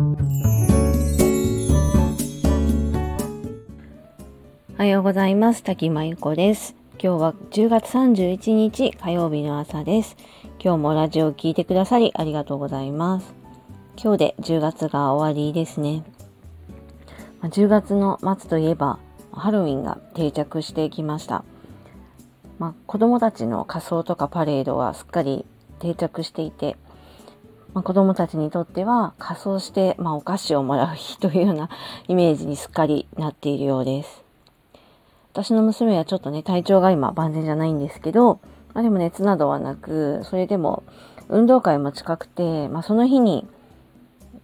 おはようございます。滝真由子です。今日は10月31日火曜日の朝です。今日もラジオを聴いてくださりありがとうございます。今日で10月が終わりですね。10月の末といえばハロウィンが定着してきました。まあ、子供たちの仮装とかパレードはすっかり定着していて、まあ、子供たちにとっては仮装して、まあ、お菓子をもらう日というような イメージにすっかりなっているようです。私の娘はちょっとね、体調が今万全じゃないんですけど、まあ、でも熱などはなく、それでも運動会も近くて、まあ、その日に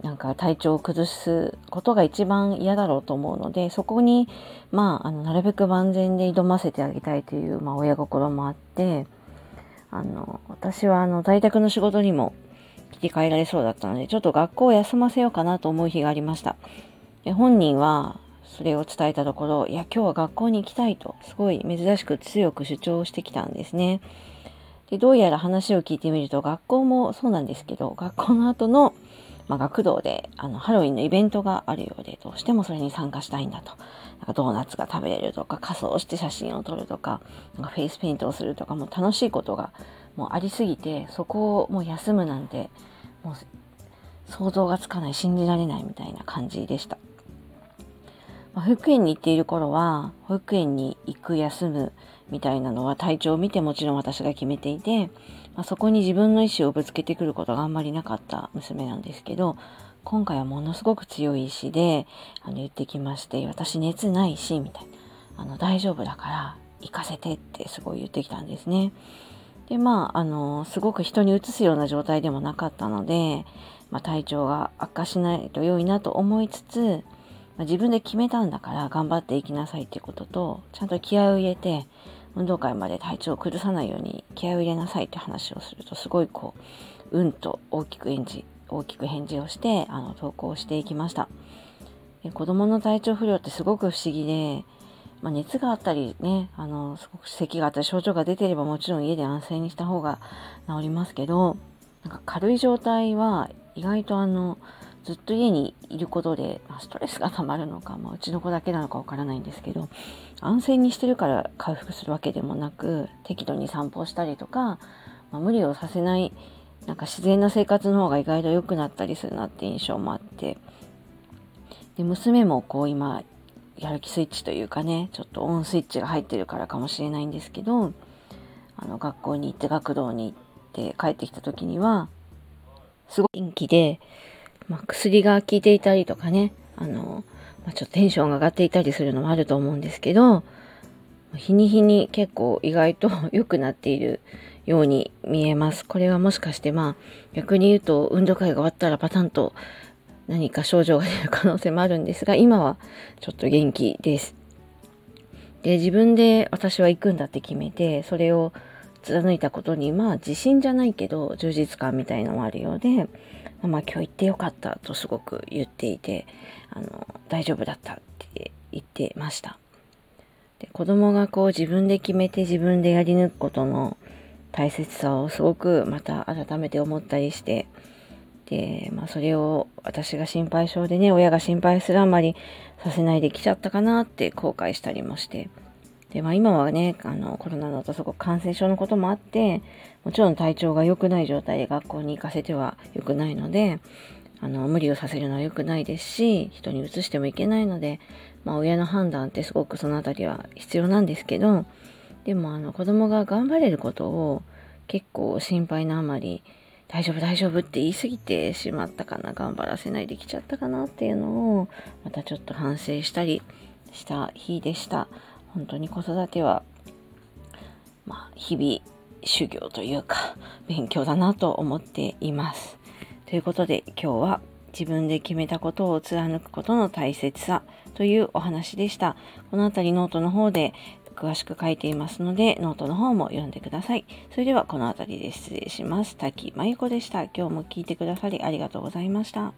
なんか体調を崩すことが一番嫌だろうと思うので、そこに、まあ、あの、なるべく万全で挑ませてあげたいという、まあ、親心もあって、あの、私はあの、在宅の仕事にも切り替えられそうだったので、ちょっと学校を休ませようかなと思う日がありました。で本人は、それを伝えたところ、いや、今日は学校に行きたいと、すごい珍しく強く主張してきたんですね。で、どうやら話を聞いてみると、学校もそうなんですけど、学校の後の、まあ、学童であのハロウィンのイベントがあるようで、どうしてもそれに参加したいんだと。なんかドーナツが食べれるとか、仮装して写真を撮るとか、なんかフェイスペイントをするとか、もう楽しいことがもうありすぎて、そこをもう休むなんて、もう想像がつかない、信じられないみたいな感じでした。まあ、保育園に行っている頃は、保育園に行く、休むみたいなのは体調を見てもちろん私が決めていて、まあ、そこに自分の意思をぶつけてくることがあんまりなかった娘なんですけど、今回はものすごく強い意志であの言ってきまして、私熱ないし、みたいな。あの、大丈夫だから行かせてってすごい言ってきたんですね。で、まあ、あの、すごく人にうつすような状態でもなかったので、まあ、体調が悪化しないと良いなと思いつつ、まあ、自分で決めたんだから頑張っていきなさいっていうことと、ちゃんと気合を入れて、運動会まで体調を崩さないように気合を入れなさいって話をすると、すごいこう、うんと大きく返事、大きく返事をして、あの、投稿していきました。子供の体調不良ってすごく不思議で、まあ、熱があったりね、あの、すごく咳があったり症状が出てればもちろん家で安静にした方が治りますけど、なんか軽い状態は意外とあの、ずっと家にいることでストレスが溜まるのか、まあ、うちの子だけなのかわからないんですけど安静にしてるから回復するわけでもなく適度に散歩したりとか、まあ、無理をさせないなんか自然な生活の方が意外と良くなったりするなって印象もあってで娘もこう今やる気スイッチというかねちょっとオンスイッチが入ってるからかもしれないんですけどあの学校に行って学童に行って帰ってきた時にはすごい元気でまあ、薬が効いていたりとかね、あの、まあ、ちょっとテンションが上がっていたりするのもあると思うんですけど、日に日に結構意外と 良くなっているように見えます。これはもしかしてまあ逆に言うと運動会が終わったらパタンと何か症状が出る可能性もあるんですが、今はちょっと元気です。で、自分で私は行くんだって決めて、それを貫いたことに、まあ自信じゃないけど充実感みたいのもあるようで、まあ今日行ってよかったとすごく言っていて、あの、大丈夫だったって言ってました。で子供がこう自分で決めて自分でやり抜くことの大切さをすごくまた改めて思ったりして、で、まあそれを私が心配性でね、親が心配するあまりさせないできちゃったかなって後悔したりもして、で、まあ今はね、あの、コロナだとすごく感染症のこともあって、もちろん体調が良くない状態で学校に行かせては良くないので、あの、無理をさせるのは良くないですし、人に移してもいけないので、まあ親の判断ってすごくそのあたりは必要なんですけど、でもあの子供が頑張れることを結構心配なあまり、大丈夫大丈夫って言い過ぎてしまったかな、頑張らせないできちゃったかなっていうのを、またちょっと反省したりした日でした。本当に子育ては、まあ、日々修行というか勉強だなと思っています。ということで今日は自分で決めたことを貫くことの大切さというお話でした。このあたりノートの方で詳しく書いていますので、ノートの方も読んでください。それではこの辺りで失礼します。滝真由子でした。今日も聞いてくださりありがとうございました。